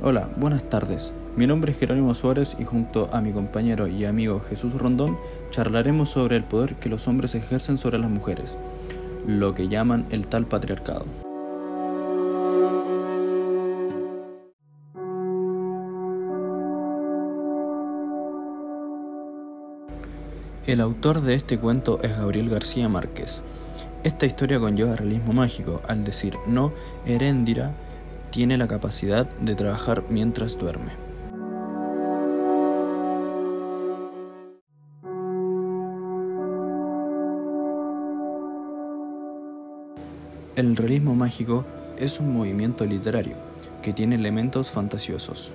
Hola, buenas tardes. Mi nombre es Jerónimo Suárez y junto a mi compañero y amigo Jesús Rondón charlaremos sobre el poder que los hombres ejercen sobre las mujeres, lo que llaman el tal patriarcado. El autor de este cuento es Gabriel García Márquez. Esta historia conlleva realismo mágico, al decir no, Heréndira tiene la capacidad de trabajar mientras duerme. El realismo mágico es un movimiento literario que tiene elementos fantasiosos.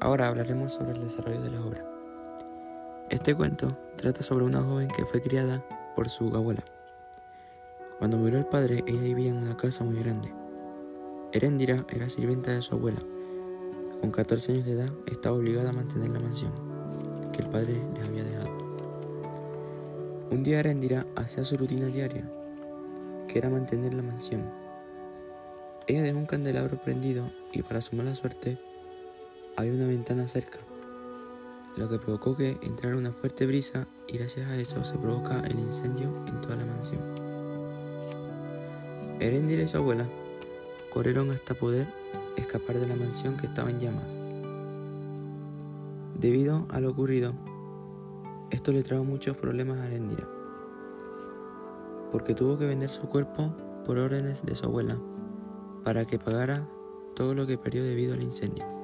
Ahora hablaremos sobre el desarrollo de la obra. Este cuento trata sobre una joven que fue criada por su abuela. Cuando murió el padre, ella vivía en una casa muy grande. Heréndira era sirvienta de su abuela. Con 14 años de edad, estaba obligada a mantener la mansión que el padre le había dejado. Un día Heréndira hacía su rutina diaria, que era mantener la mansión. Ella dejó un candelabro prendido y para su mala suerte había una ventana cerca, lo que provocó que entrara una fuerte brisa y gracias a eso se provoca el incendio en toda la mansión. Erendira y su abuela corrieron hasta poder escapar de la mansión que estaba en llamas. Debido a lo ocurrido, esto le trajo muchos problemas a Erendira, porque tuvo que vender su cuerpo por órdenes de su abuela para que pagara todo lo que perdió debido al incendio.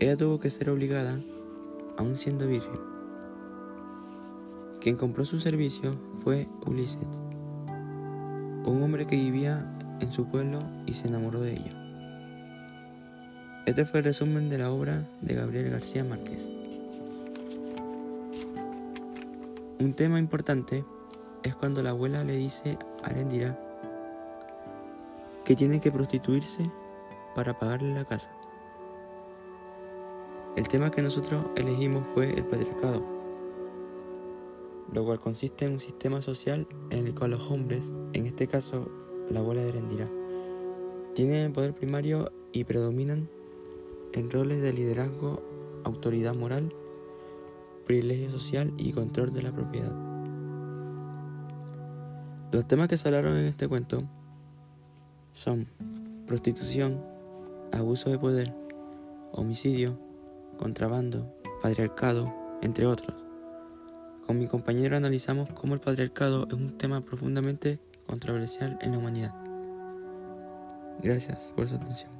Ella tuvo que ser obligada, aún siendo virgen. Quien compró su servicio fue Ulises, un hombre que vivía en su pueblo y se enamoró de ella. Este fue el resumen de la obra de Gabriel García Márquez. Un tema importante es cuando la abuela le dice a Arendira que tiene que prostituirse para pagarle la casa. El tema que nosotros elegimos fue el patriarcado, lo cual consiste en un sistema social en el cual los hombres, en este caso la abuela de Erendira, tienen el poder primario y predominan en roles de liderazgo, autoridad moral, privilegio social y control de la propiedad. Los temas que se hablaron en este cuento son prostitución, abuso de poder, homicidio, contrabando, patriarcado, entre otros. Con mi compañero analizamos cómo el patriarcado es un tema profundamente controversial en la humanidad. Gracias por su atención.